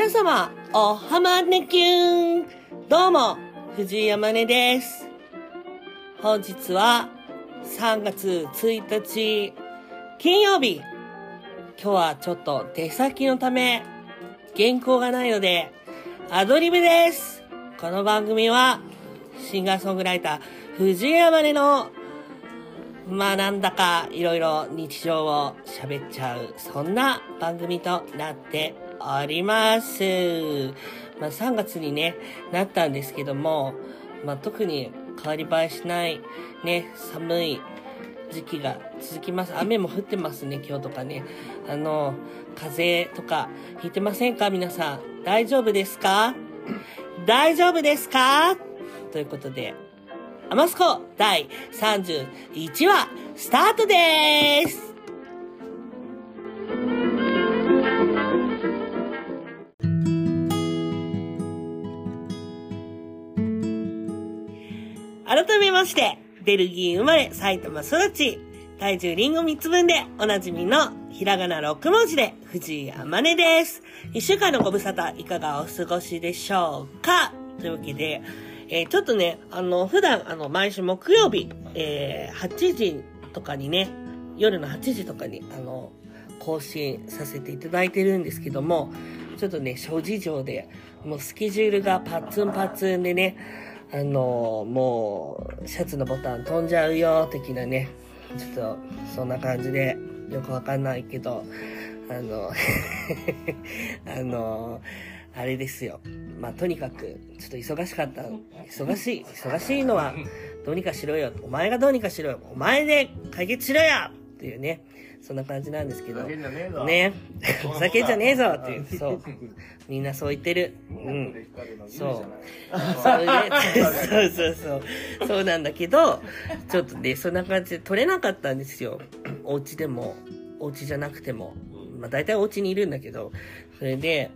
皆様、おはまねきゅん。どうも、藤井山根です。本日は3月1日、金曜日。今日はちょっと出先のため、原稿がないので、アドリブです。この番組は、シンガーソングライター、藤井山根のまあなんだかいろいろ日常を喋っちゃう、そんな番組となっております。まあ3月にね、なったんですけども、まあ特に変わり映えしない、ね、寒い時期が続きます。雨も降ってますね、今日とかね。あの、風邪とかひいてませんか？皆さん。大丈夫ですか？大丈夫ですか？ということで、アマスコ第31話スタートです改めまして、ベルギー生まれ埼玉育ち、体重リンゴ3つ分でおなじみのひらがな6文字で藤井あまねです。一週間のご無沙汰いかがお過ごしでしょうか？というわけで、えーちょっとね、あの、普段、あの、毎週木曜日、えー8時とかにね、夜の8時とかに、あの、更新させていただいてるんですけども、ちょっとね、諸事情で、もうスケジュールがパッツンパッツンでね、あの、もう、シャツのボタン飛んじゃうよ、的なね、ちょっと、そんな感じで、よくわかんないけど、あの、あの、あれですよ。まあ、とにかく、ちょっと忙しかった。忙しい。忙しいのは、どうにかしろよ。お前がどうにかしろよ。お前で解決しろよっていうね。そんな感じなんですけど。ねえぞね。ふざけんじゃねえぞっていう。そう。みんなそう言ってる。うん。そう。それで、そうそうそう。そうなんだけど、ちょっとね、そんな感じで取れなかったんですよ。お家でも、お家じゃなくても。まあ大体お家にいるんだけど、それで、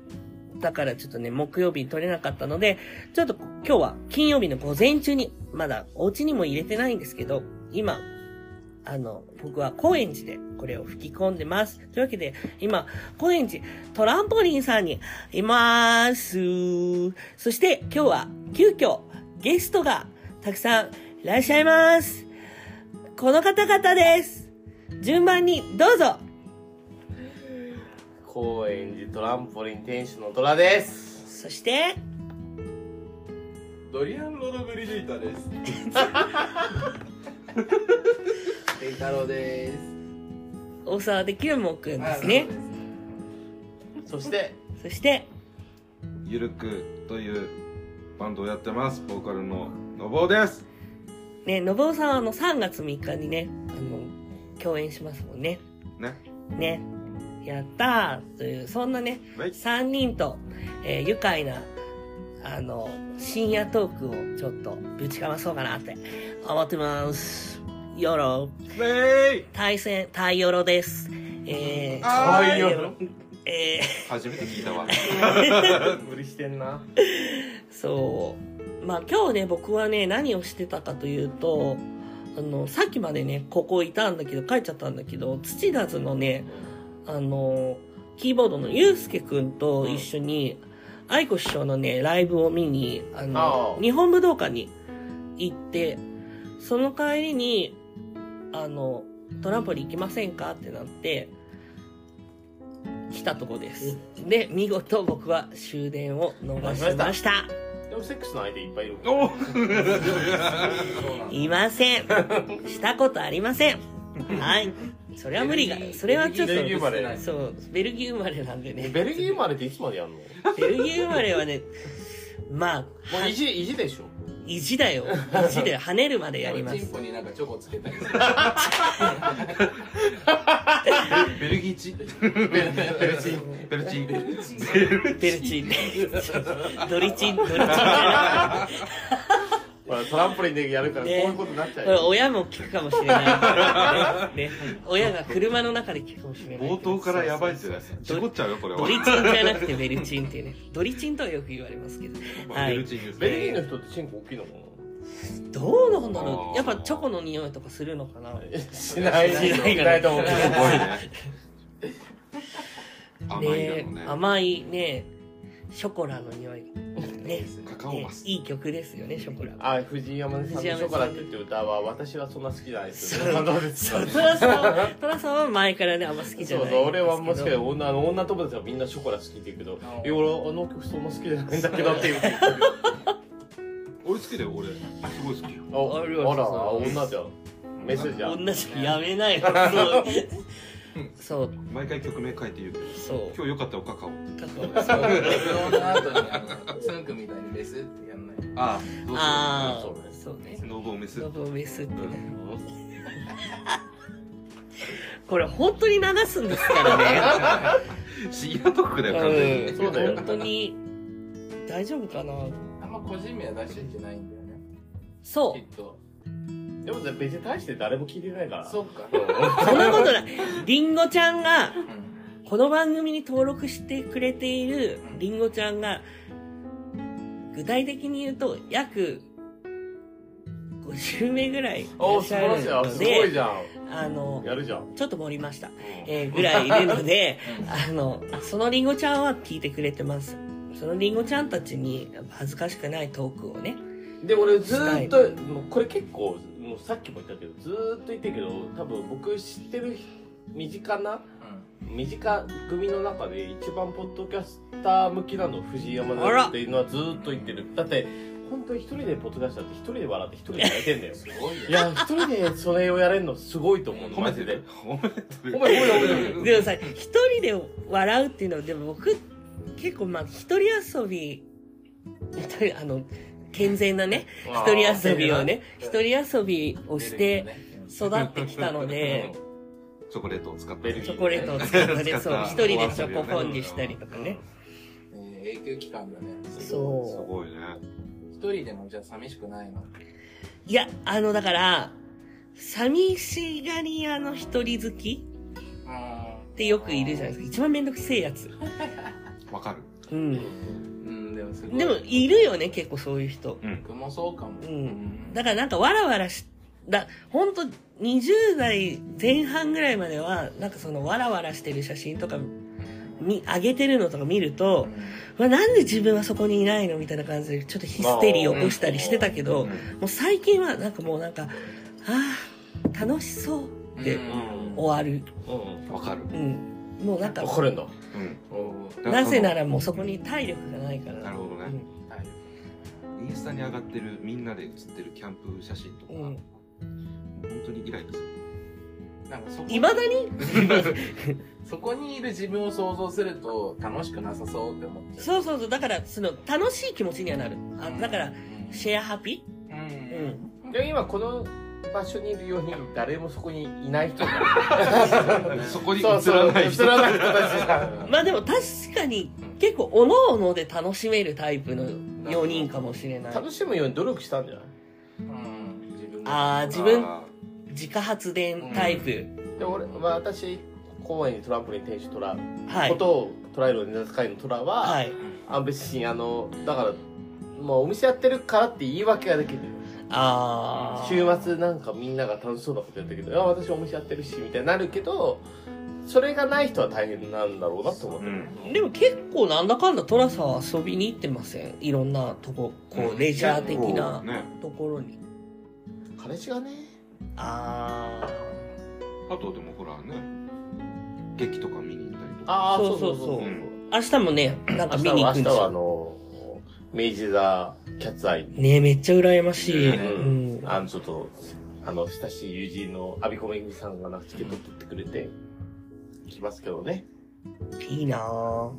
だからちょっとね、木曜日に取れなかったので、ちょっと今日は金曜日の午前中に、まだお家にも入れてないんですけど、今、あの、僕は高円寺でこれを吹き込んでます。というわけで、今、高円寺トランポリンさんにいます。そして今日は急遽ゲストがたくさんいらっしゃいます。この方々です。順番にどうぞ。高円寺トランポリン店主の虎ですそして、ドリアン・ロドブリジータです。健太郎です大沢できるもんくんですね。そしてそして、ゆるくというバンドをやってます。ボーカルののぼうです。ね、のぼうさんはあの3月3日にね、あの、共演しますもんね。ね。ね。やったーという、そんなね、はい。3人と、えー愉快な、あの、深夜トークをちょっとぶちかまそうかなって思ってます。よろ、ウェイ対戦、タイヨロです。えー、あー太陽え初めて聞いたわ。無理してんなー、そう。まあ今日ね、僕はね、何をしてたかというと、あの、さっきまでね、ここいたんだけど、帰っちゃったんだけど、土田津のね、あの、キーボードのゆうすけくんと一緒に、愛子師匠のね、ライブを見に、あのあ、あ日本武道館に行って、その帰りに、あの、トランポリン行きませんかってなって、来たとこです。で、見事僕は終電を逃しました。でもセックスの相手いっぱいいるお いません。したことありません。はい。それは無理がベルギ。ーそれはちょっとベルギー生まれそう、ベルギー生まれなんでね。ベルギー生まれっていつまでやんの？もベルギー生まれはね、まあ、う意地意地でしょ？意地だよ。意地で跳ねるまでやります。チンポになんかチョコつけたりする。ベルギーチベルチン。ベルチン。ベルチン。ドリチン、ドリチンじゃ ほらトランポリンでやるからこうねいうことになっちゃうよ親も聞くかもしれない。ね。ね親が車の中で聞くかもしれない。冒頭からやばいってね。事故っちゃうよ、これは。ドリチンじゃなくてベルチンっていうね。ドリチンとはよく言われますけど。はいベル。チンですベルね。ギーの人ってチンコ大きいの？かどうなんだろうやっぱチョコの匂いとかするのかななしないしないしないと思うけどすごい ね。甘いだろうねね。甘いねショコラの匂い。ね。カカオマス。ね。いい曲ですよねショコラ。あ藤井山根さんの「ショコラ」って言って歌は私はそんな好きじゃないですよそう。ねどうですかそうトラさんはトラさんは前からねあんま好きじゃない。そうそう俺はもしかしてど女あの女友達はみんなショコラ好きって言うけどあ「いや俺あの曲そんな好きじゃないんだけど」っていう。俺好きだよ俺。すごい好きよ。ああら女じゃん。メスじゃん。同じやめないよそうそう。毎回曲名書いて言う。けどそう。今日よかったおカカオカカオそう。その後にあのつんくみたいにメスってやんないああどう。ああそう。ねそう。ねう。ノメスノブメスってねこれ本当に流すんですからねシーアトークだよ完全にんそう。だよ本当に大丈夫かなあんま個人名は出しちゃいけないんだよねそきっとでも別に大して誰も聞いてないから。そっか。うそんなことない。りんごちゃんがうん。この番組に登録してくれているりん。ごちゃんが具体的に言うと約50名ぐらいいらお素っしゃる晴らしい。あのすごいでじゃん。あのやるじゃん。ちょっと盛りました、えーぐらいいるのであのそのりんごちゃんは聞いてくれてます。そのりんごちゃんたちに恥ずかしくないトークをねで俺ずーっともうこれ結構もうさっきも言ったけどずーっと言ってるけど多分僕知ってる身近な身近組の中で一番ポッドキャスター向きなの藤井山田っていうのはずーっと言ってる。だって本当に一人でポッドキャスターって一人で笑って一人でやれてんだよ。すごいや一人でそれをやれるのすごいと思う。の褒めてマジで。る。褒めてる。お前お前お前でもさ一人で笑うっていうのはでも僕結構まあ一人遊び一人あの健全なね一人遊びをね一人遊びをして育ってきたので。チョコレートを使ってベルギーチョコレートを使ったね使った。そう一人でチョコフォンデュしたりとかね。えー永久期間だね。すそごいね。一人でもじゃあ寂しくないの？ういやあのだから寂しがり屋の一人好きあってよくいるじゃないですか。一番めんどくせえやつ。わかる。うんうん。でもすごいでもいるよね結構そういう人。うん。僕もそうかも。うん。だからなんかわらわらし、だ、ほんと20代前半ぐらいまでは、なんかそのわらわらしてる写真とか見、上げてるのとか見ると、まあ、なんで自分はそこにいないのみたいな感じでちょっとヒステリー起こしたりしてたけど、うん。もう最近はなんかもうなんか、ああ、楽しそうってうん。終わる。うん。わかる。うん。もうなんかわ、かるんだうん。なぜならもうそこに体力がないから。なるほどね。はいインスタに上がってるみんなで写ってるキャンプ写真とか。う本当にイライラする。いまだに？そこにいる自分を想像すると楽しくなさそうって思っちゃうそうそうそう。だから、その、楽しい気持ちにはなる。あだから、うん。シェアハピ？ううんん。で今この場所にいるように誰もそこにいない人が そこに映そうそうらない人まあでも確かに結構おのおので楽しめるタイプの4人かもしれない。楽しむように努力したんじゃない？うん。自分で。ああ、自分あ自家発電タイプ。で俺、まあ、私公園にトランポリン天使トラはい。ことを捉えるネタ使いのトラは、はい。あ別にあのだからもうお店やってるからって言い訳ができるああ。週末なんかみんなが楽しそうなことやったけどいや私お店やってるしみたいになるけどそれがない人は大変なんだろうなと思って。る、うん。でも結構なんだかんだトラさんは遊びに行ってません？いろんなとこ、こう、レジャー的なね。ところに。彼氏がね。ああとでもほらね劇とか見に行ったりとか。ああそそうう。そううそううそそう。んあ。明日もね、なんか明見に行くんです日は明日はあよ。の明治座キャッツアイねめっちゃ羨ましい。ねうん。あのちょっとあの親しい友人の阿ビコめぐみさんがなチケット取ってくれて行きますけどね、いいなぁ。うん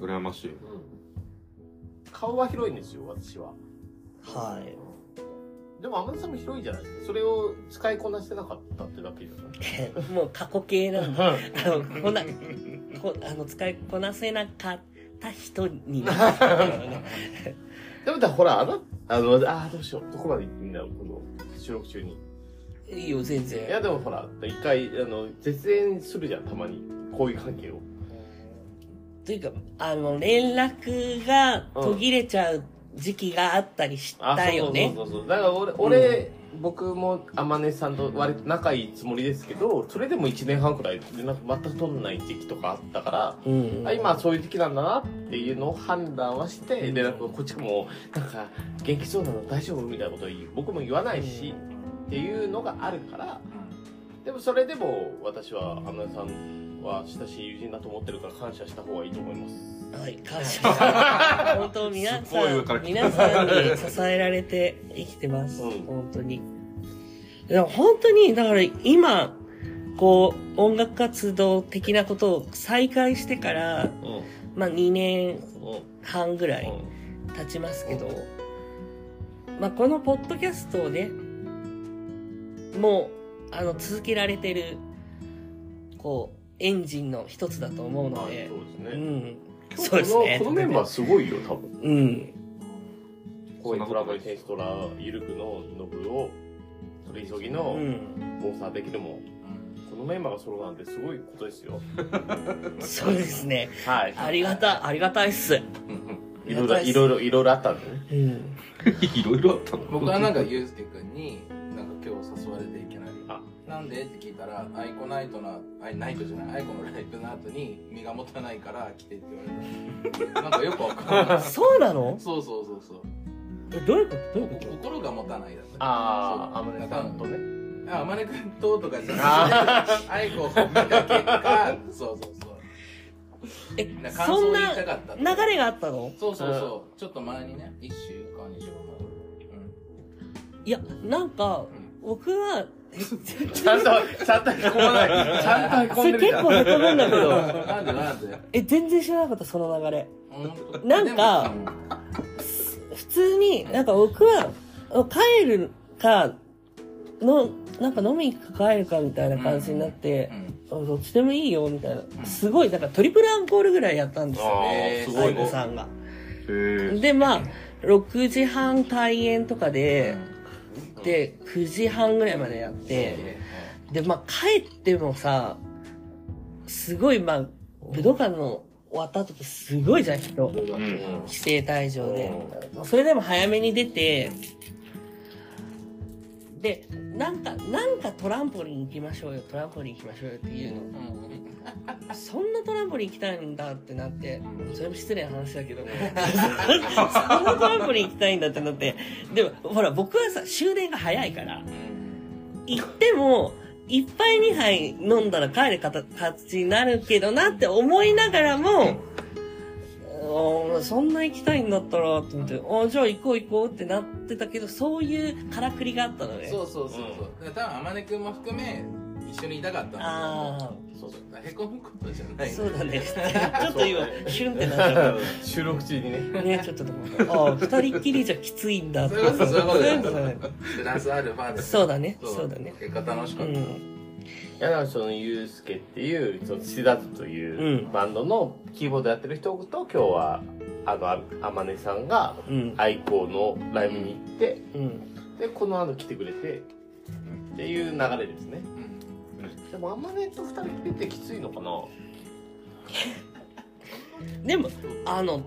羨ましい顔は広いんですよ私ははい。でも天野さんも広いじゃないですかそれを使いこなしてなかったってだけじゃない？もう過去形なんで。あの、こんな、こあの、使いこなせなかった人になったからね。でもだほらあのあのあーどうしようどこまで行っていいんだろうこの収録中に。いいよ、全い然。やでもほら一回あの絶縁するじゃんたまに。こういう関係を。というか、あの、連絡が途切れちゃう時期があったりしたよね。そうそうそうそう。だから俺,、俺僕も天音さんと割と仲いいつもりですけどそれでも1年半くらい連絡全く取んない時期とかあったから、うんあ今はそういう時期なんだなっていうのを判断はして連絡をこっちもなんか元気そうなの大丈夫みたいなことを言う。僕も言わないしっていうのがあるからでもそれでも私は天音さんは親しい友人だと思ってるから感謝した方がいいと思いますはい、感謝。本当皆さん、皆さんに支えられて生きてます。うん本当に。でも本当に、だから今、こう、音楽活動的なことを再開してから、うんまあ2年うん半ぐらい経ちますけど、まあこのポッドキャストをね、もう、あの、続けられてる、こう、エンジンの一つだと思うので、そうですね、うん。そうですねこのメンバーすごいよ多分うん。こういうドラマにテイストラゆるくのノブを取り急ぎのうん。モンスターできるもこのメンバーが揃うなんてすごいことですよそうですね。はいありがた、ありがたいっす。いろいろいろいろいろいろあったんでねうん。いろいろあったの？僕はなんかユうスケ君になんで？って聞いたらアイコナイトのアイナイトじゃないアイコのライブの後に身が持たないから来てって言われた。なんかよくわかんない。そうなの？そうそうそうそう。えどういうこと？どういうこと？心が持たないだったああそう。天音さんとね。あ、まねくんととかじゃなくて、 aikoを見た結果、そうそうそう。えそんな流れがあったの？そうそうそう。ちょっと前にね、一週間、二週間いや、なんか、僕は、ちゃんとちゃんとへこまないちゃんとへこんでるじゃんそれ結構へこむんだけ前。ど、なんでなんで？え、全然知らなかった、その流れ。なんか普通に、なんか僕は、帰るか、の、なんか飲みに行くか帰るかみたいな感じになってう、んあどっちでもいいよ、みたいな。すごい、なんかトリプルアンコールぐらいやったんですよあね。ーすごいねさんが。で、まあ、6時半開演とかで、で、9時半ぐらいまでやって、で、まあ、帰ってもさ、すごい、まあ、武道館の終わった後ってすごいじゃん、人。うん規制退場で。それでも早めに出て、で、なんか、なんかトランポリン行きましょうよ、トランポリン行きましょうよっていうの。そんなトランポリン行きたいんだってなって、それも失礼な話だけど、そんなトランポリン行きたいんだってなって、でも、ほら、僕はさ、終電が早いから、行っても、一杯二杯飲んだら帰る形になるけどなって思いながらも、あーそんな行きたいんだったら、と思って、あじゃあ行こう行こうってなってたけど、そういうからくりがあったのね。そうそうそうそう。だから多分、天音くんも含め、一緒にいたかったんだあそう。だへこむことじゃない。あ、そうだね。ちょっと今、シュンってなっちゃっ 収録中にねた。ね、ちょっとでも、ああ、二人っきりじゃきついんだって。そういうことそういうことそういうことだねプラスアルファで。そうだね、そうだね。結果楽しかった。うん。ユうスケっていうそのシダズといううんバンドのキーボードやってる人と今日はあのあ天音さんがうん。愛好のライブに行ってうん。でこの後来てくれてっていう流れですねうんでも天音と二人きりってきついのかな？でも、あの、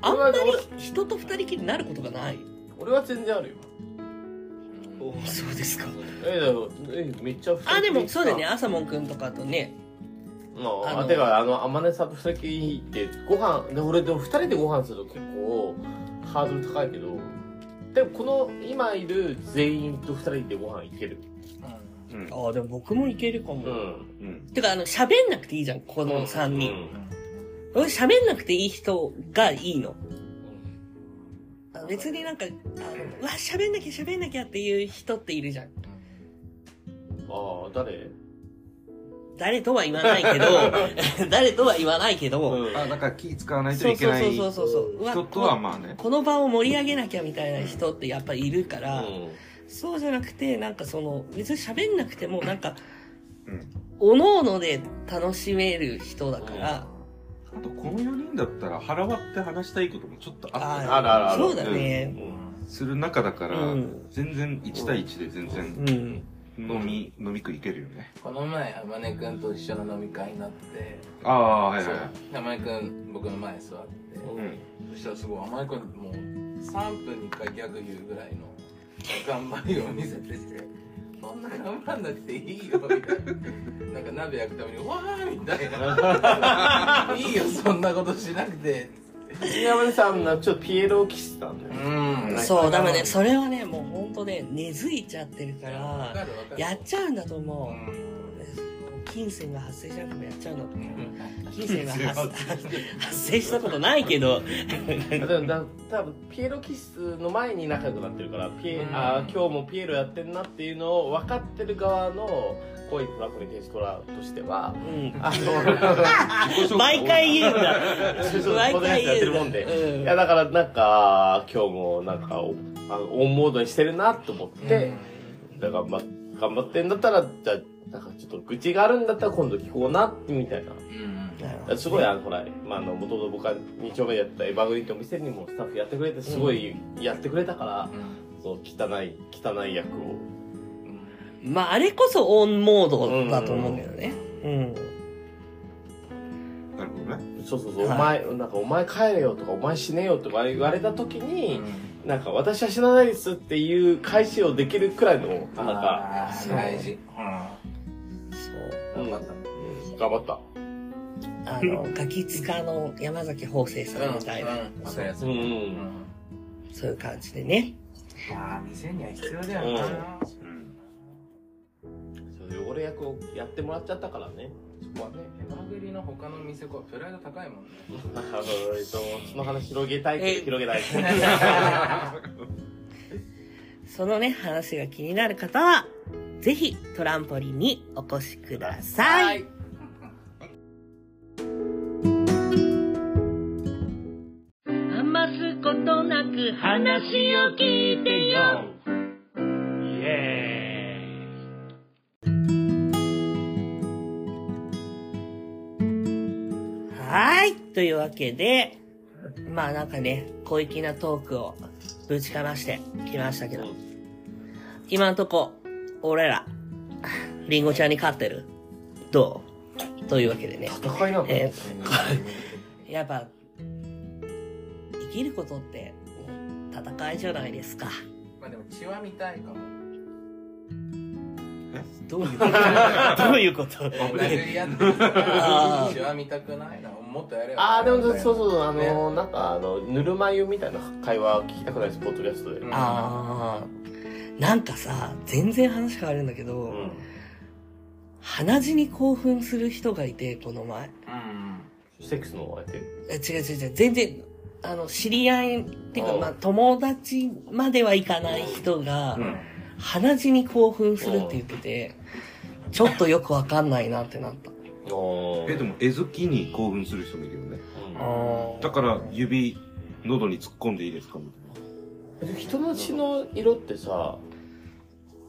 あんまり人と二人きりになることがない。俺は全然あるよそうですか。ええめっちゃあ、でもそうだよね、朝もんくんとかとね。まあ、あてかあの天音さんと二人きりってご飯で俺でも二人でご飯すると結構ハードル高いけどでもこの今いる全員と二人でご飯行けるうんああ、でも僕もいけるかも。うんうんてか、あの、喋んなくていいじゃん、この三人。俺喋んなくていい人がいいの。別になんか、あの、うわ、喋んなきゃ喋んなきゃっていう人っているじゃん。ああ誰？誰とは言わないけど、誰とは言わないけど、うん。あだから気使わないとそうそういけないそうそうそう。うわ人とはまあね。この場を盛り上げなきゃみたいな人ってやっぱりいるから、うん。そうじゃなくて、なんかその、別に喋んなくても、なんか、うん。おのおので楽しめる人だから、あとこの4人だったら腹割って話したいこともちょっとあったりあるあるある。そうだね。する中だから、うん。全然1対1で全う然ん。飲み、飲み食いいけるよね。この前、天音くんと一緒の飲み会になって、ああはいはい。はい天音くん、僕の前に座って、うん。そしたらすごい、天音くんもう3分に1回ギャグ言うぐらいの、頑張りを見せててそんな頑張んなくていいよみたいな。なんか鍋焼くためにわーみたいな。いいよそんなことしなくて。山根さんがちょっとピエロをキスたんだようん。そう、ダメね。それはね、もう本当ね、根付いちゃってるか、わからるわかる。やっちゃうんだと思う。うん金銭が発生しなくてもやっちゃうの？うん金銭が発発生したことないけど、多分ピエロキスの前に仲良くなってるからピエ、うんあー今日もピエロやってんなっていうのを分かってる側の恋トラブルテストラとしてはうん。毎回言うんだ。毎回言うんだ。るもんで、うんいやだからなんか今日もなんかオンモードにしてるなと思って、だから、ま、頑張ってんだったらじゃあなんかちょっと愚痴があるんだったら今度聞こうなみたいな。うんすごいあのほら、まあ、あの元々僕は2丁目でやったエヴァグリッドお店にもスタッフやってくれてすごいやってくれたから、そう汚い汚い役を。まあ、あれこそオンモードだと思うけどね。うん。なるほどね。そうそうそう、はい。お前なんかお前帰れよとかお前死ねよとか言われた時に、なんか私は死なないですっていう返しをできるくらいのなんか大事。そう。うん。頑張ったう。ん頑張った。あの、ガキツカの山崎邦生さんみたいな、うんうやつそういう感じでね。まあ店には必要だよな。そう汚れ役をやってもらっちゃったからねそこはねエマグリの他の店子はプライド高いもんね。あのえっとその話広げたいけえど広げない。そのね、話が気になる方は、ぜひトランポリンにお越しください。余すことなく話を聞いてよ。イエはい。というわけで、まあなんかね、小粋なトークをぶちかましてきましたけど、今んとこ、俺ら、リンゴちゃんに勝ってる？どう？というわけでね。ー戦いなの、え やっぱ、生きることって、戦いじゃないですか。まあでも血は見たいかもどういうこと？どういうこと？殴り合ってるから血は見たくないなもっとやれよ。ああでもそうそうあの、ね。なんかあのぬるま湯みたいな会話聞きたくないですポッドキャストで、うん。あー、なんかさ、全然話変わるんだけど、うん鼻血に興奮する人がいて、この前。うん。セックスの相手え違う違う違う、全然、あの、知り合いっていうか、うんまあ、友達まではいかない人が、うん鼻血に興奮するって言ってて、ちょっとよくわかんないなってなった。おえでも絵好きに興奮する人もいるよね。うん。だから指喉に突っ込んでいいですかみたいな。で人の血の色ってさ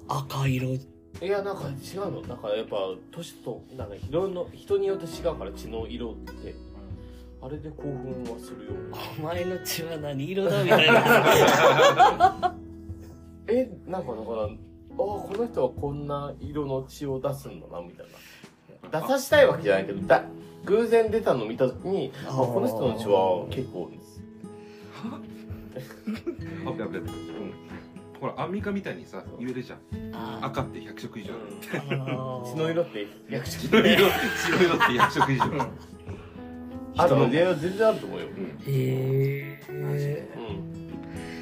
赤色。いやなんか違うの？なんかやっぱ年となんか色の人によって違うから血の色って。あれで興奮はするよお前の血は何色だみたいな。えなんかだからああこの人はこんな色の血を出すんだなみたいな。出さしたいわけじゃないけどだ偶然出たの見た時にあこの人の血は結構 あやべやべうんほらアンミカみたいにさ言えるじゃん。あ赤って100色以上。あ 血の色って役所血の色 血の色って100色以上。あでもいや全然あると思うよ。へマジでえ。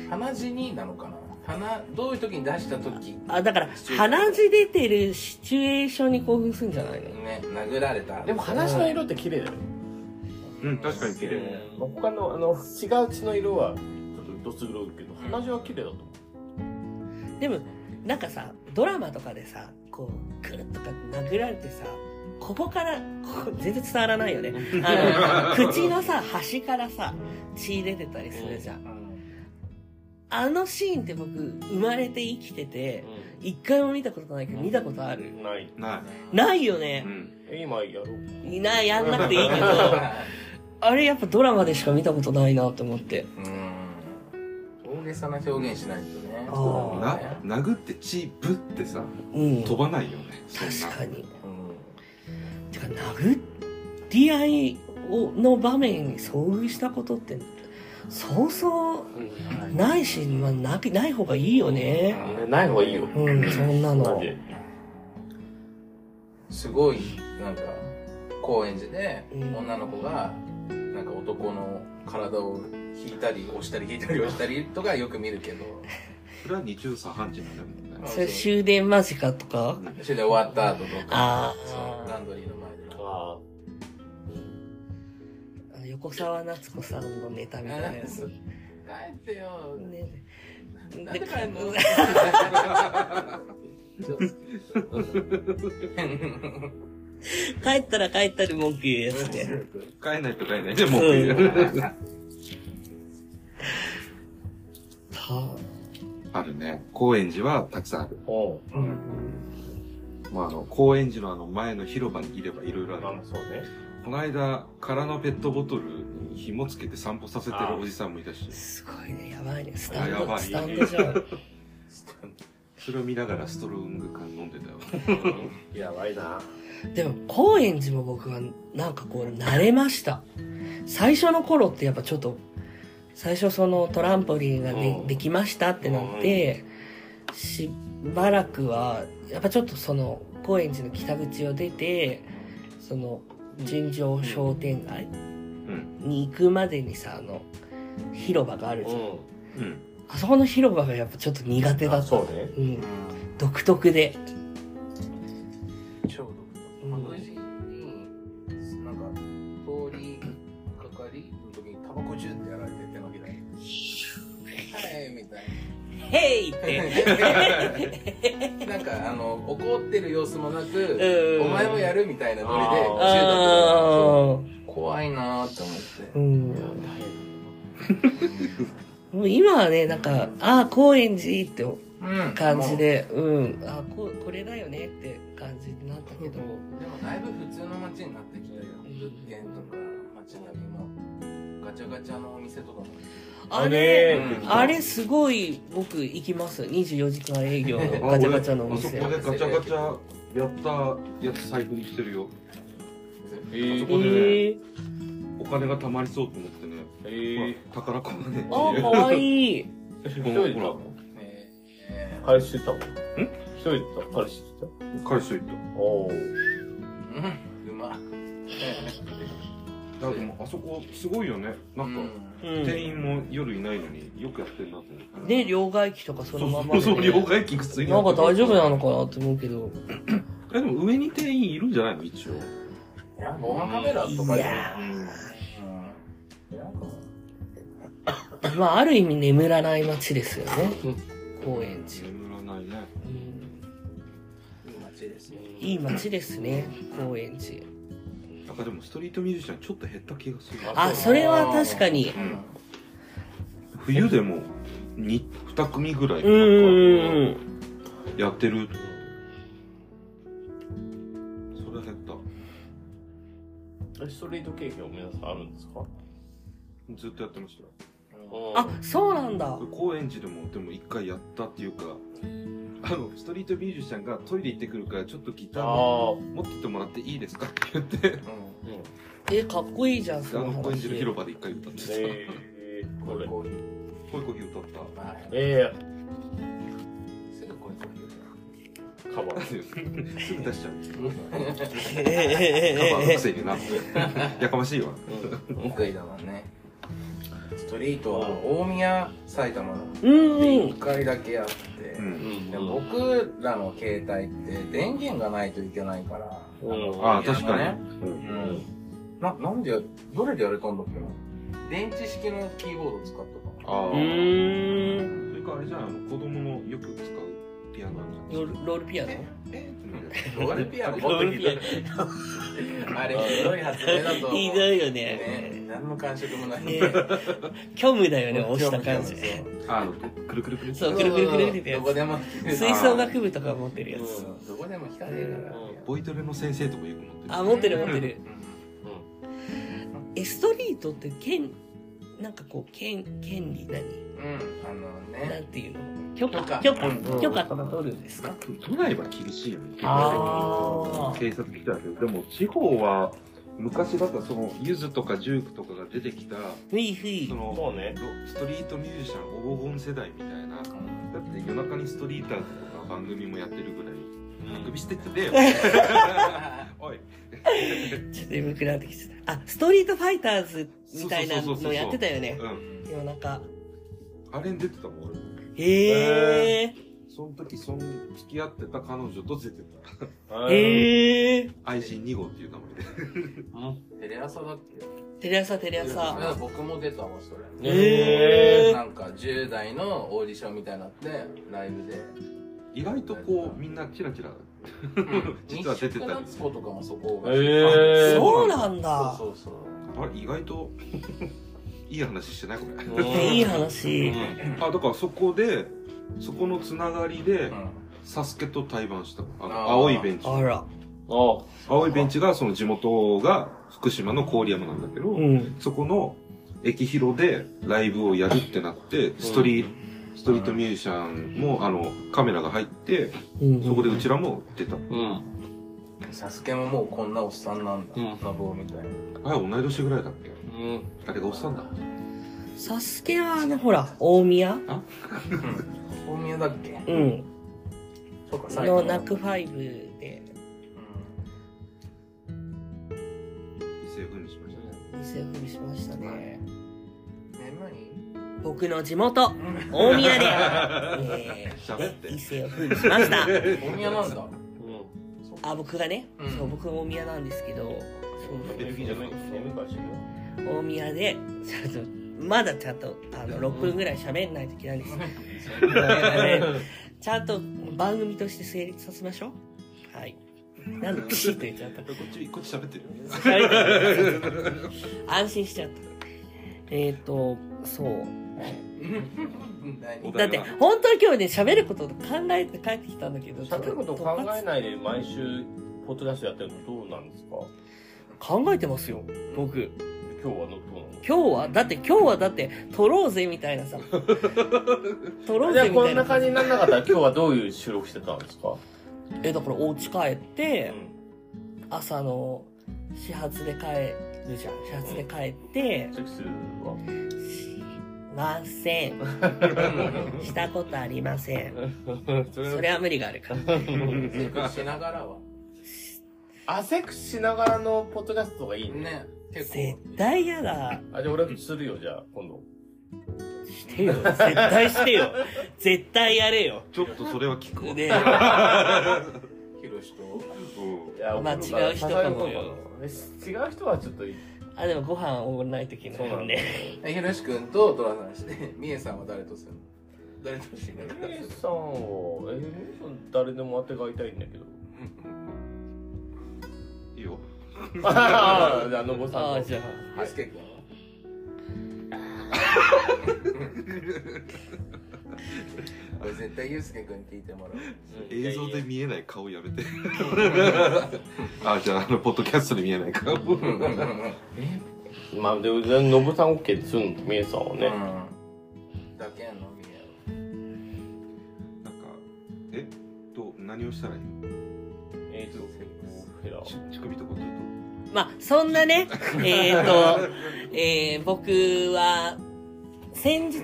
うん。鼻血になのかな鼻どういう時に出した時？あ、だから、鼻血出てるシチュエーションに興奮するんじゃないの？ね殴られた。でも話の色って綺麗だよ。うん確かに綺麗。まあ他のあの違う血の色はちょっとどす黒いけど鼻血は綺麗だと思う。でも、なんかさ、ドラマとかでさ、こう、くるっとか殴られてさ、ここから、ここ全然伝わらないよね。あの、口のさ、端からさ、血出てたりするじゃん。うんあのシーンって僕、生まれて生きてて、一回も見たことないけど、見たことある。ない。なないよね。ん、え今やろう。いない、やんなくていいけど、あれやっぱドラマでしか見たことないなって思って。うん。大げさな表現しないとね。あー。な殴って血ぶってさうん。飛ばないよね。そんな。確かに。うてか、殴り合いをの場面に遭遇したことって、そうそうないし、まあ、なない方がいいよね。ない方がいいよ。うん、そんなの。なんですごいなんか高円寺でうん。女の子がなんか男の体を引いたり押したり引いたり押したりとかよく見るけど。それは二中三半地になるもんねそれ終電間近とか？それで終わった後とか。あそう。ランドリーの前横澤夏子さんのネタみたいなやつ。帰ってよねなんで帰んの？帰ったら帰ったで文句言うやつで。帰んないと帰んないでもう言うはあるね高円寺はたくさんあるう。ん。まああの高円寺のあの前の広場にいればいろいろあるまあ、そうね。この間空のペットボトルに紐つけて散歩させてるおじさんもいたしすごいね、やばいね。スタンド、やばいスタンドじゃん。それを見ながらストロング缶飲んでたよ やばいな。でも、高円寺も僕は、なんかこう、慣れました。最初の頃ってやっぱちょっと、最初そのトランポリンがで,、うんできましたってなって、しばらくは、やっぱちょっとその、高円寺の北口を出て、その、純情商店街うんに行くまでにさ、あの、広場があるじゃん。ううんあそこの広場がやっぱちょっと苦手ん。あ、だった。そうね。うん。独特で。超独特。白人に、なんか、通りかかりの時にタバコジュってやられて手のひらに。はい、みたいヘイって。な。なんか、あの、怒ってる様子もなうく、んお前もやるみたいなノリで、あー銃だとあ怖いなーって思ってー。うん。もう今はね、なんか、ああ、高円寺ってうん感じ。で、うん、あここれだよねって感じになったけど、でもだいぶ普通の街になってきたよ。物件とか街並みも。ガチャガチャのお店とかも。あれ、うん。あれすごい僕行きます。24時間営業のガチャガチャのお店。あそこでガチャガチャやったやつ財布にしてるよ。えあそこでねえお金が貯まりそうと思ってね。えほら宝箱がね。ー、あ、かわい。い。一人でいた。のえー彼氏いた。のん一人彼氏いた。返しといた。おお。うん、うま。いやでもあそこすごいよねなんか、うん店員も夜いないのによくやってるなと思ってね、両替機とかそそうのままで、ね。そう両替機普通になんか大丈夫なのかなって思うけど。えでも上に店員いるんじゃないの？一応いや、防犯カメラとかで。いやうん。うんなんかまあ、ある意味眠らない街ですよね。高円寺。眠らないねうんいい街ですね。いい街ですね、高円寺。なんかでもストリートミュージシャンちょっと減った気がする。あ、それは確かに。うん。冬でも 2, 2組ぐらいうんうんうん。やってる。それ減った。えストリート経験は皆さんあるんですか？ずっとやってましたよ。あ、そうなんだ。高円寺でもでも一回やったっていうかあのストリートミュージシャンがトイレ行ってくるからちょっとギターあ持ってってもらっていいですかって言ってうえ、かっこいいじゃん、あそのの高円寺の話。広場で一回歌ってたえー、ん。これコーヒ恋コーヒー歌ったー。はい。えすぐコーヒー、カバーすぐ出しちゃうえカバーのくせになやかましいわー。得意だもんね。ストリートは大宮、埼玉のうんうん1。回だけあって。うんうんでも僕らの携帯って電源がないといけないから。うんああ確かにね。うん。な、なんでや、どれでやれたんだっけな？電池式のキーボード使ったかなああうーん。それかあれじゃんあの子供のよく使うピアノあるじゃんロールロールピアノ？え？うんロールピアノロールピアあれ、ひどい発明だと思う。ひどいよね。ね何の感触もない。ね虚無だよね、押した感じ。あのくるくるくるそうくるくるくるってやつどこでも。吹奏楽部とか持ってるやつ。うんどこでも弾かねえから。ボイトレの先生とかよく持ってるあ、持ってる持ってる。うんえ、ストリートって権、なんかこう、権、権利何？うん、あのなんね。ていうの？許可。許可。許可。うん許可とか取るんですか？都内は厳しいよね。あー。警察来たけどでも地方は昔だったらそのゆずとかジュークとかが出てきたふいふい。そ。のそうね。ロストリートミュージシャン黄金世代みたいなだって夜中にストリーターズとか番組もやってるぐらい。番組してってねよ。おい。ちょっと眠くなってきちゃった。あ、ストリートファイターズみたいなのやってたよね。うん。夜中。あれに出てたもん俺。へえ。その時その付き合ってた彼女と出てた。へえ。愛人2号っていう名前で。テレ朝だっけ？テレ朝テレいや朝。僕も出たわそれ。へえ。なんか10代のオーディションみたいになってライブで。意外とこうみんなチラチラ。実は出てたり。とかもそこえそうなんだ。そうそうそうあれ意外と いい話してないこれ。うん。いい話。あだからそこでそこのつながりで、うん。サスケと対バンしたあのあー。青いベンチ。あら。お青いベンチがその地元が福島の郡山なんだけど、うん。そこの駅広でライブをやるってなってストリー、ストリートミュージシャンもあのカメラが入ってうん。そこでうちらも出た、うんサスケももうこんなおっさんなんだうん。ノブオみたいなあれ同い年ぐらいだっけ？うん。あれがおっさんだ。サスケはあの、ほら、大宮？うん。大宮だっけ？うん。そうか最後の。ナックファイブで、一世風にしましたね。店を踏みしましたね。眠い。僕の地元、大宮で、え喋って。ー、一世を風にしました。大宮なんだあ、僕がね、うんそう、僕大宮なんですけど、そうエレキじゃない眠いからしる？大宮で、ちょっと、まだちゃんと、あの、6分ぐらい喋んないといけないんです よ。ちゃんと番組として成立させましょう。はい。なんでピシッと言っちゃったこっちこっち喋ってるよ喋ってる安心しちゃった。えっ、ー、と、そう。何だって、本当に今日ね、喋ること考えて帰ってきたんだけど、喋ること考えないで毎週ポッドキャストやってるのどうなんですか？考えてますよ、僕。今日はのどうなの？今日はだって今日はだって、撮ろうぜみたいなさ。撮ろうぜみたいな。こんな感じにならなかったら今日はどういう収録してたんですか？え、だからお家帰って、う朝の始発で帰るじゃん。始発で帰ってん、セックスはしません。したことありません。そそれは無理があるから。セックスしながらはあセックスしながらのポッドキャストがいいねね結絶構対嫌だ。あじゃあ俺するよじゃあ今度してよ。絶対してよ。絶対やれよ。ちょっとそれは聞くわ、ねヒロシと？うんいやまあ違う人かもよ違う人はちょっといいあ、でもご飯おごらないといけなそうなんだいもんね。えヒロシ君とトラさんしてミエさんは誰とするの？誰としない姉さんをえ姉さん誰でも当てがいたいんだけど。いいよ。あ あじゃあのぼさんああ、のじゃあ。ユスケ君は？これ絶対ユースケ君に聞いてもらう。映像で見えない顔やめて。あじゃああのポッドキャストで見えない顔。まあでものぶさん OK ですんのみえさんはね、だけやのみなんかえ？どう？何をしたらいい？のえーとフェラち乳首とかずっまあ、そんなね、えっ、と、えー、僕は、先日、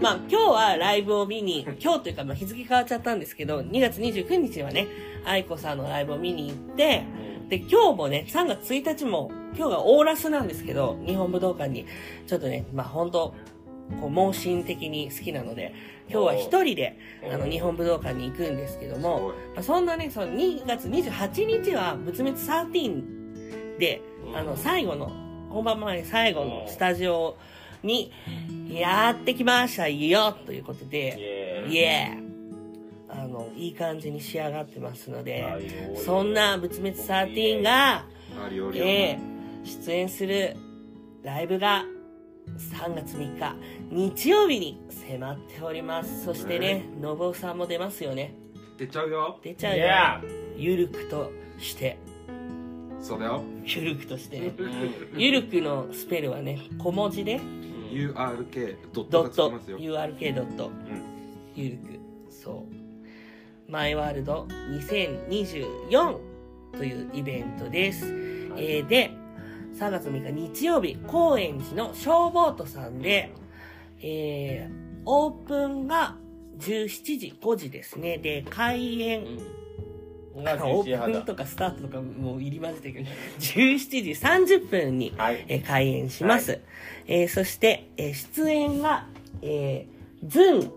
まあ、今日はライブを見に、今日というか、まあ、日付変わっちゃったんですけど、2月29日はね、愛子さんのライブを見に行って、で、今日もね、3月1日も、今日がオーラスなんですけど、日本武道館に、ちょっとね、まあ、本当こう、盲信的に好きなので、今日は一人で、あの、日本武道館に行くんですけども、まあ、そんなね、その2月28日は、仏滅13で、あの、最後の、本番前に最後のスタジオにやってきましたよということイで、エーイ。エーあの、いい感じに仕上がってますので、よそんな仏滅13が、えー出演するライブが3月3日日曜日に迫っております。そしてね、のぼうさんも出ますよね。出ちゃうよ。出ちゃうよ。ゆるくとして、そうだよ。ゆるくとしてね。ーゆるくのスペルはね、小文字で、URK ドットますよ、URK ドット、ゆるく、そう。マイワールド2024というイベントです。えーで、3月6日日曜日、高円寺のショーボートさんで、えー、オープンが17時、5時ですね。で、開演、うん。がオ11時半だ。ープンとかスタートとかもう入り混じってるけど、17時30分に、はい。えー開演します。えーそして、えー出演が、えー、ズン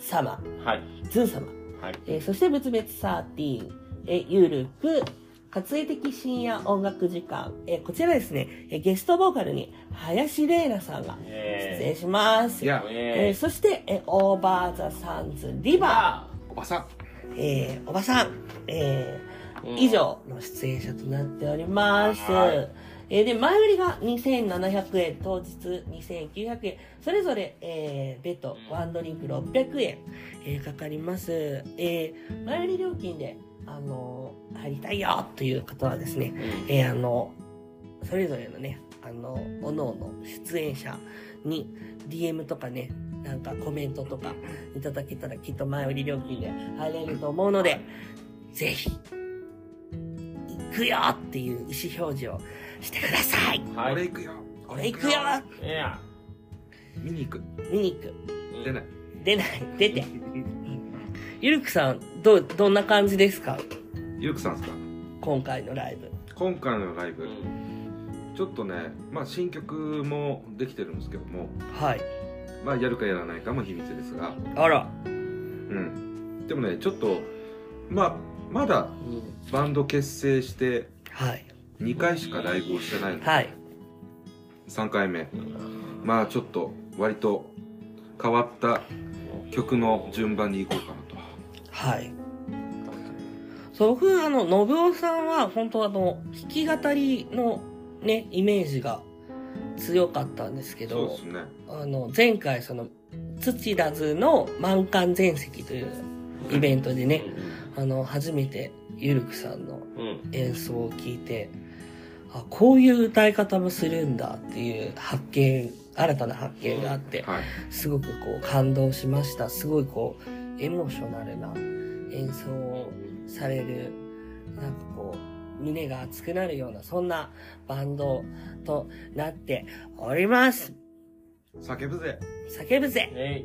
様、はい。ズン様、はい。えーそして、仏別13、えーゆるく、活営的深夜音楽時間、えーこちらですね、えーゲストボーカルに、林玲奈さんが出演えします。いや。ー、え。ーそして、えーオーバーザサンズリバおばさん。ー、えーおばさん、えーうん。以上の出演者となっております。はい。えーで、前売りが2700円、当日2900円、それぞれ、えー、ベッド、ワンドリンク600円、えーかかります。えー前売り料金で、あのー入りたいよという方はですね、うん。えーあの、それぞれのね、あの、おのおの出演者に DM とかね、なんかコメントとかいただけたらきっと前売り料金で入れると思うので、ぜひ、行くよっていう意思表示をしてください。はい。俺行くよ俺行くよいや。見に行く見に行く。出ない出ない。出て。ゆるくさん、どう、どんな感じですか？ゆうくさんですか？今回のライブ。今回のライブ、うん。ちょっとねまあ新曲もできてるんですけどもはい。まあやるかやらないかも秘密ですがあら。うんでもねちょっとまあまだバンド結成してはい。2回しかライブをしてないので、はい。3回目まあちょっと割と変わった曲の順番に行こうかなとはい。そう、僕、あの、信夫さんは、本当あの、弾き語りのね、イメージが強かったんですけどねあの、前回、その、土田図の満館全席というイベントでね、あの、初めてゆるくさんのうん。演奏を聞いて、あ、こういう歌い方もするんだっていう発見、新たな発見があって、はいすごくこう感動しました。すごいこう、エモーショナルな演奏をされる、なんかこう、胸が熱くなるような、そんなバンドとなっております。叫ぶぜ叫ぶぜえ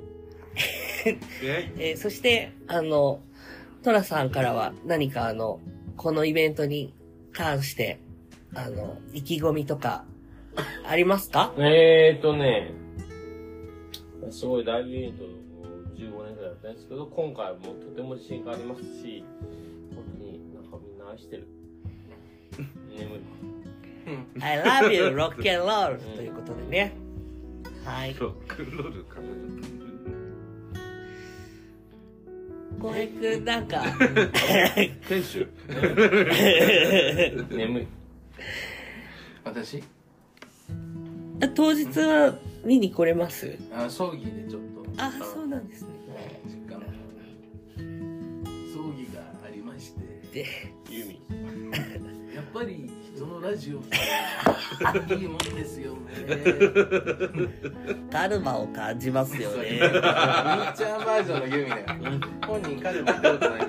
ええーそして、あの、トラさんからは何かあの、このイベントに関して、あの、意気込みとか、ありますか？い。えーとね、すごい大イベントを15年くらいやったんですけど、今回はもうとても自信がありますし、本当になんかみんな愛してる。眠い。?I love you, rock and roll! ということでね。はい。ロックンロールか小平くん、なんか、店主 眠い。私？当日は見に来れます？あ葬儀でちょっとあ、そうなんですね。実家の葬儀がありましてで、ぱり人のラジオっていいもんですよね カルマを感じますよね。みっちゃんバージョンのユミだよ本人彼もったことない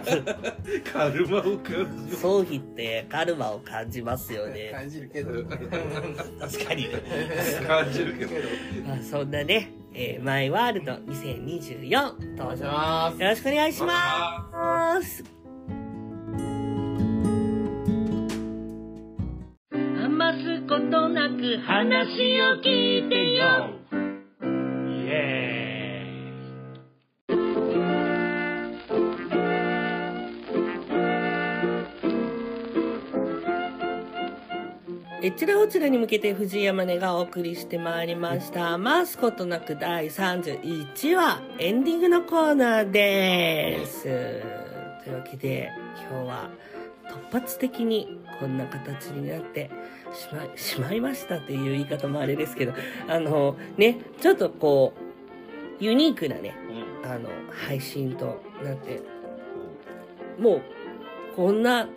カルマを感じ葬儀ってカルマを感じますよね。感じるけど確かに。感じるけどまあ、そんなね、えーマイワールド2024登場。よます。ろしくお願いします。話を聞いてよ。イエえちらおちらに向けて藤井山根がお送りしてまいりました。余すことなく第31話エンディングのコーナーです。というわけで今日は突発的にこんな形になってしまい、しまいましたっていう言い方もあれですけど、あのね、ちょっとこう、ユニークなね。あの、配信となって、もう、こんな、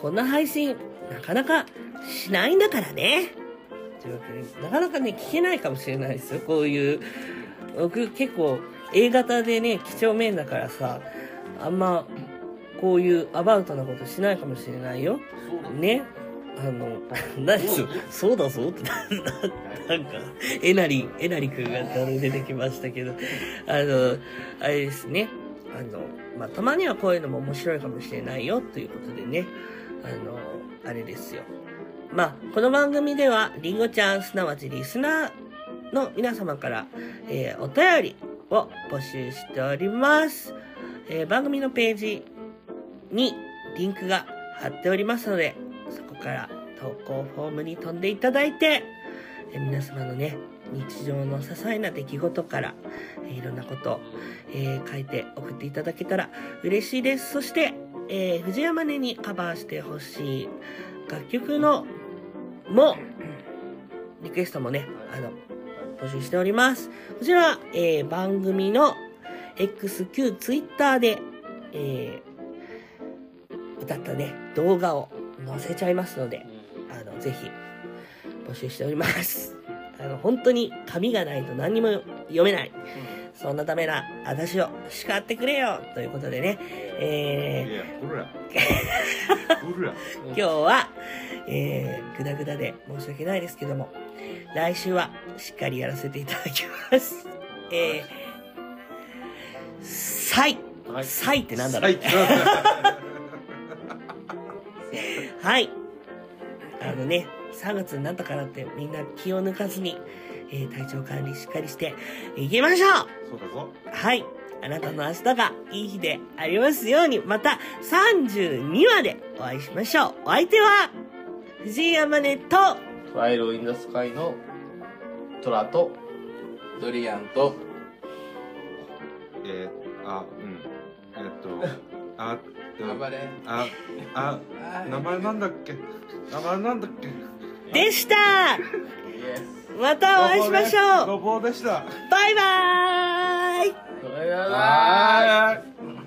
こんな配信、なかなかしないんだからね。というわけで、なかなかね、聞けないかもしれないですよ。こういう、僕結構、A 型でね、几帳面だからさ、あんま、こういうアバウトなことしないかもしれないよ。ね。あの、何そそうだぞって、なんか、えなり、えなりくんが出てきましたけど、あの、あれですね。あの、まあ、たまにはこういうのも面白いかもしれないよ、ということでね。あの、あれですよ。まあ、この番組では、りんごちゃん、すなわちリスナーの皆様から、えーお便りを募集しております。えー番組のページにリンクが貼っておりますので、そこから投稿フォームに飛んでいただいて、え皆様のね、日常の些細な出来事から、えいろんなこと、えー書いて送っていただけたら嬉しいです。そして、えー藤山根にカバーしてほしい楽曲の、も、リクエストもね、あの、募集しております。こちら、えー番組の XQ ツイッターで、えー歌ったね、動画を載せちゃいますので、あの、ぜひ、募集しております。あの、本当に紙がないと何にも読めない。そんなためな私を叱ってくれよ。ということでね、えー 今日は、えー、ぐだぐだで申し訳ないですけども、来週はしっかりやらせていただきます。えー、サイ。はい。サイってなんだろう。最強 はい。あのね、3月になったからってみんな気を抜かずに、えー体調管理しっかりしていきましょうそうだぞはい。あなたの明日がいい日でありますように、また32話でお会いしましょう。お相手は、藤井山根と、ファイルインダスカイのトラとドリアンとえー、あうんえっとあ 暴れああはい名前なんだっけ？名前なんだっけ？でした。またお会いしましょう。ごぼうでした。バイバーイ。それだなはーい